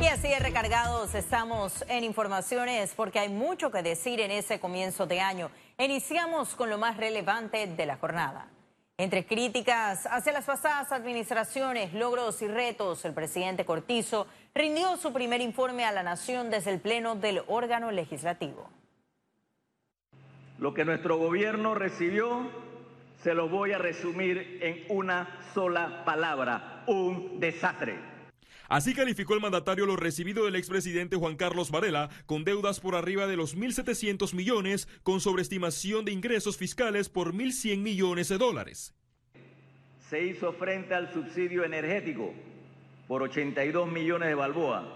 Y así de recargados estamos en informaciones porque hay mucho que decir en ese comienzo de año. Iniciamos con lo más relevante de la jornada. Entre críticas hacia las pasadas administraciones, logros y retos, el presidente Cortizo rindió su primer informe a la nación desde el pleno del órgano legislativo. Lo que nuestro gobierno recibió se lo voy a resumir en una sola palabra, un desastre. Así calificó el mandatario lo recibido del expresidente Juan Carlos Varela, con deudas por arriba de los 1.700 millones, con sobreestimación de ingresos fiscales por 1.100 millones de dólares. Se hizo frente al subsidio energético por 82 millones de balboa,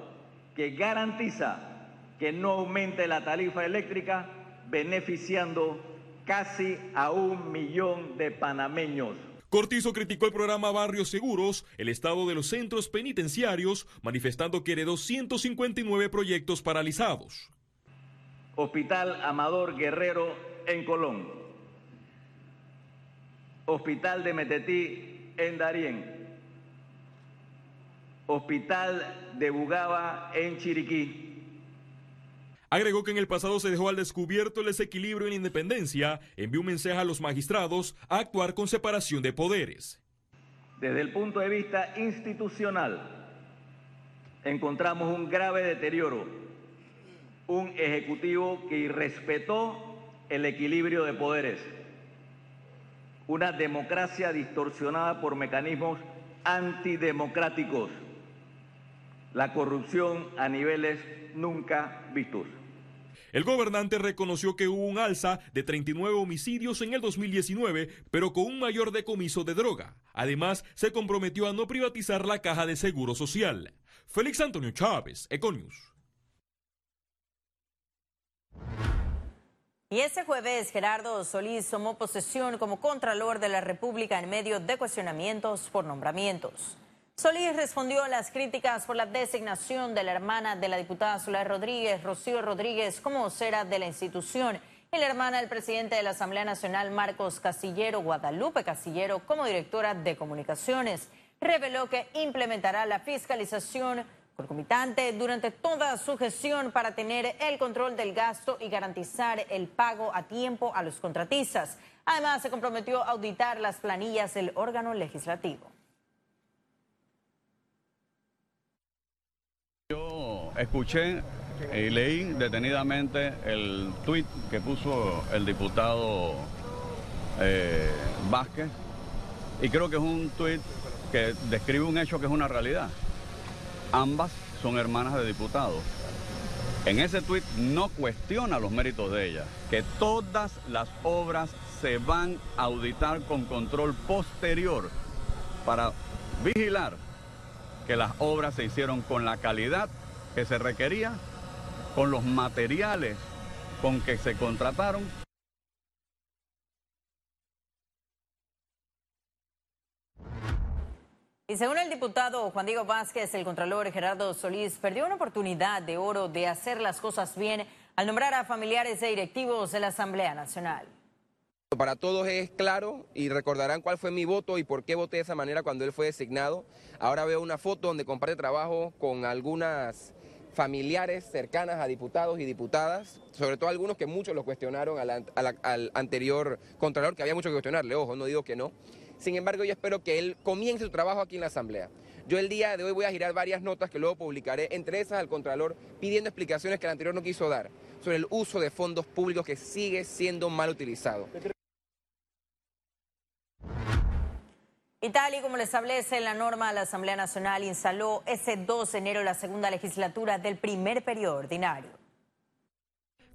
que garantiza que no aumente la tarifa eléctrica beneficiando casi a un millón de panameños. Cortizo criticó el programa Barrios Seguros, el estado de los centros penitenciarios, manifestando que heredó 159 proyectos paralizados. Hospital Amador Guerrero en Colón. Hospital de Metetí en Darién. Hospital de Bugaba en Chiriquí. Agregó que en el pasado se dejó al descubierto el desequilibrio en la independencia, envió un mensaje a los magistrados a actuar con separación de poderes. Desde el punto de vista institucional, encontramos un grave deterioro, un ejecutivo que irrespetó el equilibrio de poderes, una democracia distorsionada por mecanismos antidemocráticos, la corrupción a niveles nunca vistos. El gobernante reconoció que hubo un alza de 39 homicidios en el 2019, pero con un mayor decomiso de droga. Además, se comprometió a no privatizar la caja de seguro social. Félix Antonio Chávez, Econius. Y ese jueves Gerardo Solís tomó posesión como Contralor de la República en medio de cuestionamientos por nombramientos. Solís respondió a las críticas por la designación de la hermana de la diputada Soledad Rodríguez, Rocío Rodríguez, como vocera de la institución, y la hermana del presidente de la Asamblea Nacional, Marcos Castillero, Guadalupe Castillero, como directora de comunicaciones. Reveló que implementará la fiscalización concomitante durante toda su gestión para tener el control del gasto y garantizar el pago a tiempo a los contratistas. Además, se comprometió a auditar las planillas del órgano legislativo. Escuché y leí detenidamente el tuit que puso el diputado eh, Vázquez y creo que es un tuit que describe un hecho que es una realidad. Ambas son hermanas de diputados. En ese tuit no cuestiona los méritos de ellas, que todas las obras se van a auditar con control posterior para vigilar que las obras se hicieron con la calidad que se requería, con los materiales con que se contrataron. Y según el diputado Juan Diego Vázquez, el contralor Gerardo Solís perdió una oportunidad de oro de hacer las cosas bien al nombrar a familiares e directivos de la Asamblea Nacional. Para todos es claro y recordarán cuál fue mi voto y por qué voté de esa manera cuando él fue designado. Ahora veo una foto donde comparte trabajo con algunas familiares cercanas a diputados y diputadas, sobre todo algunos que muchos lo cuestionaron al, anterior Contralor, que había mucho que cuestionarle, ojo, no digo que no. Sin embargo, yo espero que él comience su trabajo aquí en la Asamblea. Yo el día de hoy voy a girar varias notas que luego publicaré, entre esas al Contralor, pidiendo explicaciones que el anterior no quiso dar sobre el uso de fondos públicos que sigue siendo mal utilizado. Y tal y como le establece la norma, la Asamblea Nacional instaló ese 2 de enero la segunda legislatura del primer periodo ordinario.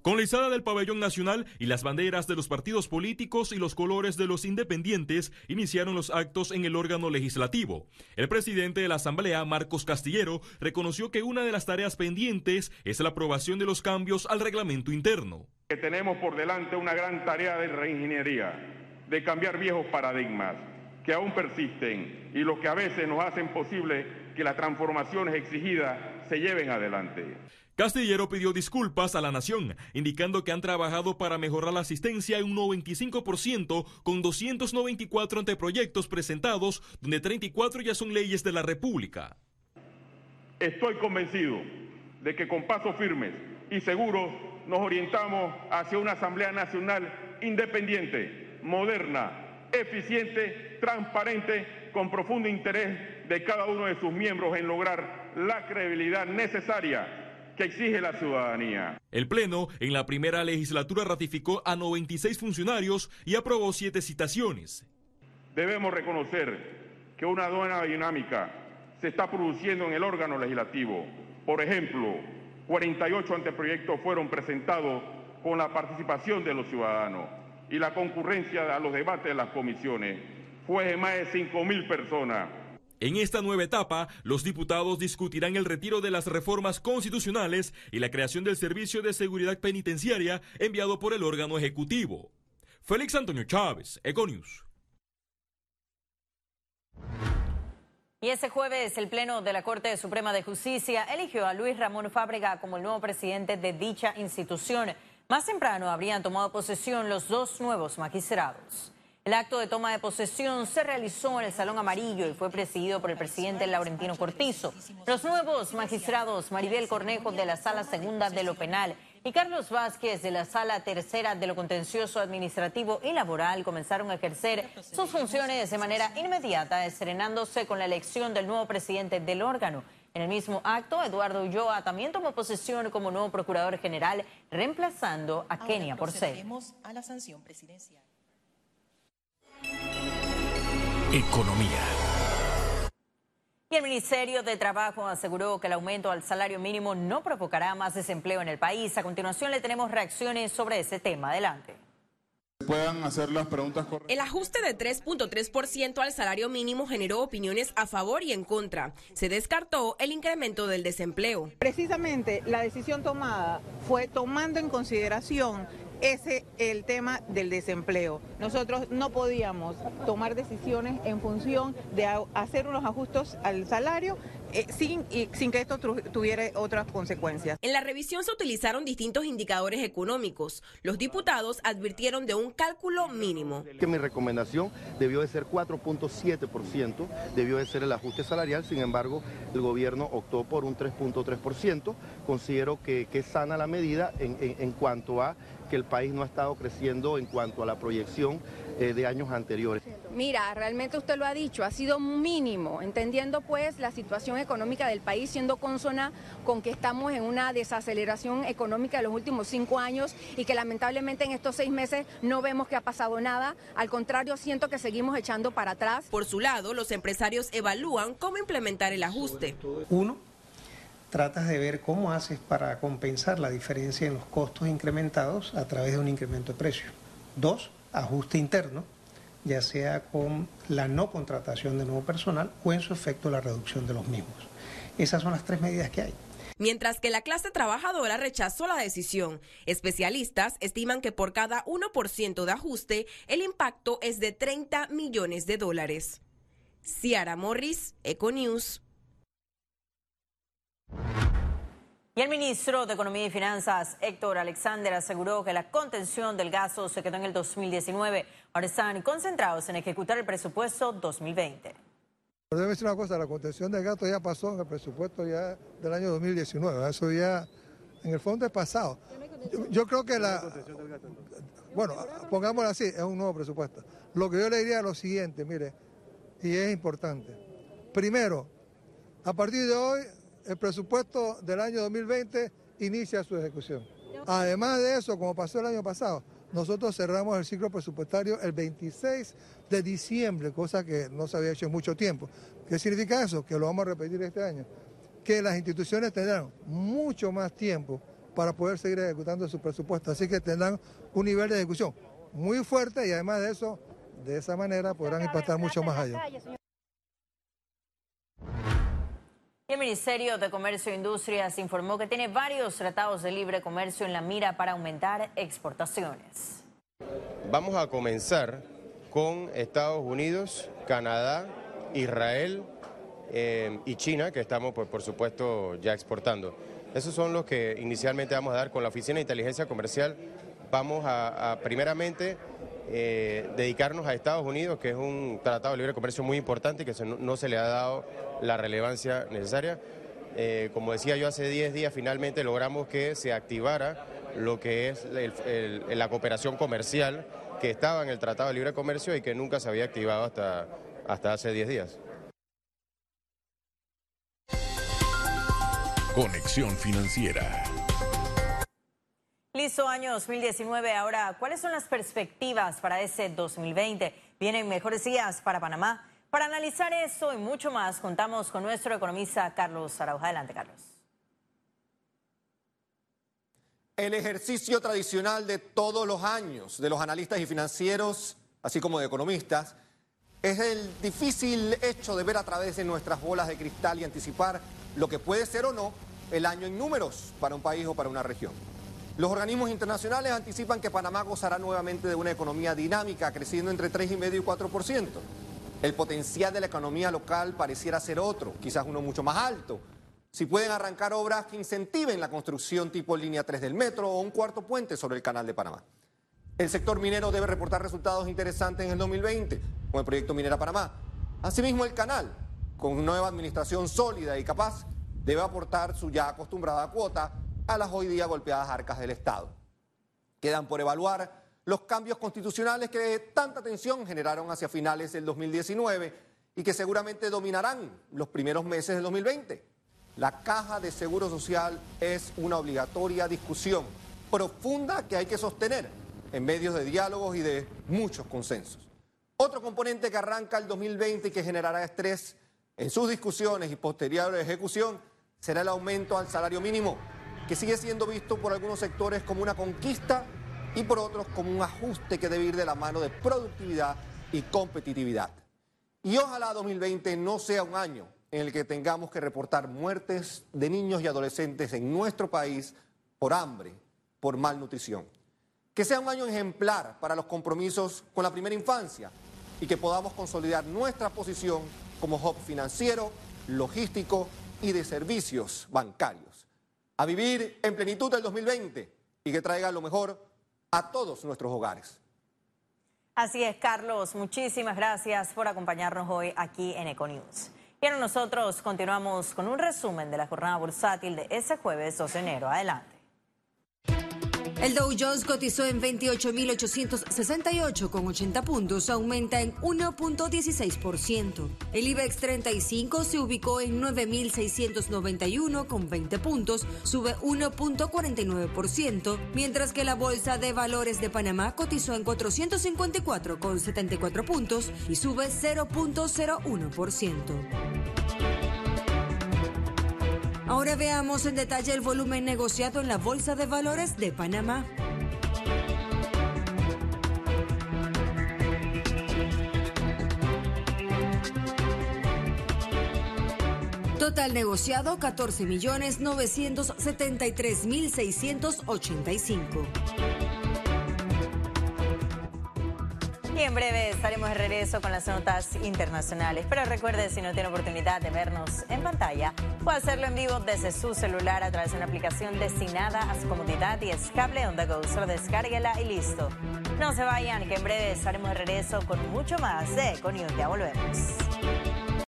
Con la izada del pabellón nacional y las banderas de los partidos políticos y los colores de los independientes, iniciaron los actos en el órgano legislativo. El presidente de la Asamblea, Marcos Castillero, reconoció que una de las tareas pendientes es la aprobación de los cambios al reglamento interno. Que tenemos por delante una gran tarea de reingeniería, de cambiar viejos paradigmas que aún persisten y los que a veces nos hacen posible que las transformaciones exigidas se lleven adelante. Castillero pidió disculpas a la nación, indicando que han trabajado para mejorar la asistencia en un 95% con 294 anteproyectos presentados, donde 34 ya son leyes de la República. Estoy convencido de que con pasos firmes y seguros nos orientamos hacia una Asamblea Nacional independiente, moderna, eficiente, transparente, con profundo interés de cada uno de sus miembros en lograr la credibilidad necesaria que exige la ciudadanía. El Pleno en la primera legislatura ratificó a 96 funcionarios y aprobó siete citaciones. Debemos reconocer que una buena dinámica se está produciendo en el órgano legislativo. Por ejemplo, 48 anteproyectos fueron presentados con la participación de los ciudadanos y la concurrencia a los debates de las comisiones fue de más de 5.000 personas. En esta nueva etapa, los diputados discutirán el retiro de las reformas constitucionales y la creación del Servicio de Seguridad Penitenciaria enviado por el órgano ejecutivo. Félix Antonio Chávez, Econius. Y ese jueves el Pleno de la Corte Suprema de Justicia eligió a Luis Ramón Fábrega como el nuevo presidente de dicha institución. Más temprano habrían tomado posesión los dos nuevos magistrados. El acto de toma de posesión se realizó en el Salón Amarillo y fue presidido por el presidente Laurentino Cortizo. Los nuevos magistrados Maribel Cornejo de la Sala Segunda de lo Penal y Carlos Vázquez de la Sala Tercera de lo Contencioso Administrativo y Laboral comenzaron a ejercer sus funciones de manera inmediata, estrenándose con la elección del nuevo presidente del órgano. En el mismo acto, Eduardo Ulloa también tomó posesión como nuevo procurador general, reemplazando a Kenia Porcel. a la sanción presidencial. Economía. Y el Ministerio de Trabajo aseguró que el aumento al salario mínimo no provocará más desempleo en el país. A continuación le tenemos reacciones sobre ese tema. Adelante puedan hacer las preguntas correctas. El ajuste de 3.3% al salario mínimo generó opiniones a favor y en contra. Se descartó el incremento del desempleo. Precisamente la decisión tomada fue tomando en consideración ese el tema del desempleo. Nosotros no podíamos tomar decisiones en función de hacer unos ajustes al salario eh, sin, sin que esto tuviera otras consecuencias. En la revisión se utilizaron distintos indicadores económicos. Los diputados advirtieron de un cálculo mínimo. Que mi recomendación debió de ser 4.7%, debió de ser el ajuste salarial, sin embargo, el gobierno optó por un 3.3%. Considero que, es sana la medida en, en cuanto a que el país no ha estado creciendo en cuanto a la proyección eh, de años anteriores. Mira, realmente usted lo ha dicho, ha sido mínimo, entendiendo pues la situación económica del país siendo consona con que estamos en una desaceleración económica de los últimos cinco años y que lamentablemente en estos seis meses no vemos que ha pasado nada, al contrario siento que seguimos echando para atrás. Por su lado, los empresarios evalúan cómo implementar el ajuste. Uno, tratas de ver cómo haces para compensar la diferencia en los costos incrementados a través de un incremento de precio. Dos, ajuste interno, ya sea con la no contratación de nuevo personal o en su efecto la reducción de los mismos. Esas son las tres medidas que hay. Mientras que la clase trabajadora rechazó la decisión, especialistas estiman que por cada 1% de ajuste el impacto es de 30 millones de dólares. Ciara Morris, Econews. Y el ministro de Economía y Finanzas, Héctor Alexander, aseguró que la contención del gasto se quedó en el 2019. Ahora están concentrados en ejecutar el presupuesto 2020. Debe decir una cosa, la contención del gasto ya pasó en el presupuesto ya del año 2019. Eso ya, en el fondo es pasado. Yo, creo que la... Bueno, pongámoslo así, es un nuevo presupuesto. Lo que yo le diría es lo siguiente, mire, y es importante. Primero, a partir de hoy el presupuesto del año 2020 inicia su ejecución. Además de eso, como pasó el año pasado, nosotros cerramos el ciclo presupuestario el 26 de diciembre, cosa que no se había hecho en mucho tiempo. ¿Qué significa eso? Que lo vamos a repetir este año. Que las instituciones tendrán mucho más tiempo para poder seguir ejecutando su presupuesto. Así que tendrán un nivel de ejecución muy fuerte y además de eso, de esa manera podrán impactar mucho más allá. El Ministerio de Comercio e Industrias informó que tiene varios tratados de libre comercio en la mira para aumentar exportaciones. Vamos a comenzar con Estados Unidos, Canadá, Israel eh, y China, que estamos pues, por supuesto ya exportando. Esos son los que inicialmente vamos a dar con la Oficina de Inteligencia Comercial. Vamos a, primeramente eh, dedicarnos a Estados Unidos, que es un tratado de libre comercio muy importante y que no se le ha dado la relevancia necesaria. Eh, como decía yo hace 10 días, finalmente logramos que se activara lo que es la cooperación comercial que estaba en el Tratado de Libre Comercio y que nunca se había activado hasta, hasta hace 10 días. Conexión Financiera. Año 2019. Ahora, ¿cuáles son las perspectivas para ese 2020? ¿Vienen mejores días para Panamá? Para analizar eso y mucho más, contamos con nuestro economista Carlos Arauja. Adelante, Carlos. El ejercicio tradicional de todos los años de los analistas y financieros, así como de economistas, es el difícil hecho de ver a través de nuestras bolas de cristal y anticipar lo que puede ser o no el año en números para un país o para una región. Los organismos internacionales anticipan que Panamá gozará nuevamente de una economía dinámica, creciendo entre 3,5 y 4%. El potencial de la economía local pareciera ser otro, quizás uno mucho más alto. Si pueden arrancar obras que incentiven la construcción tipo línea 3 del metro o un cuarto puente sobre el canal de Panamá. El sector minero debe reportar resultados interesantes en el 2020 con el proyecto Minera Panamá. Asimismo, el canal, con nueva administración sólida y capaz, debe aportar su ya acostumbrada cuota a las hoy día golpeadas arcas del Estado. Quedan por evaluar los cambios constitucionales que tanta tensión generaron hacia finales del 2019 y que seguramente dominarán los primeros meses del 2020. La caja de seguro social es una obligatoria discusión profunda que hay que sostener en medios de diálogos y de muchos consensos. Otro componente que arranca el 2020 y que generará estrés en sus discusiones y posterior ejecución será el aumento al salario mínimo, que sigue siendo visto por algunos sectores como una conquista y por otros como un ajuste que debe ir de la mano de productividad y competitividad. Y ojalá 2020 no sea un año en el que tengamos que reportar muertes de niños y adolescentes en nuestro país por hambre, por malnutrición. Que sea un año ejemplar para los compromisos con la primera infancia y que podamos consolidar nuestra posición como hub financiero, logístico y de servicios bancarios. A vivir en plenitud el 2020 y que traiga lo mejor a todos nuestros hogares. Así es, Carlos. Muchísimas gracias por acompañarnos hoy aquí en Econews. Y ahora nosotros continuamos con un resumen de la jornada bursátil de ese jueves 2 de enero. Adelante. El Dow Jones cotizó en 28.868 con 80 puntos, aumenta en 1.16%. El IBEX 35 se ubicó en 9.691 con 20 puntos, sube 1.49%, mientras que la Bolsa de Valores de Panamá cotizó en 454 con 74 puntos y sube 0.01%. Ahora veamos en detalle el volumen negociado en la Bolsa de Valores de Panamá. Total negociado 14 millones 973 mil 685. En breve estaremos de regreso con las notas internacionales. Pero recuerde, si no tiene oportunidad de vernos en pantalla, puede hacerlo en vivo desde su celular a través de una aplicación destinada a su comodidad y es cable on the go. Solo descárguela y listo. No se vayan, que en breve estaremos de regreso con mucho más de Econius. Ya volvemos.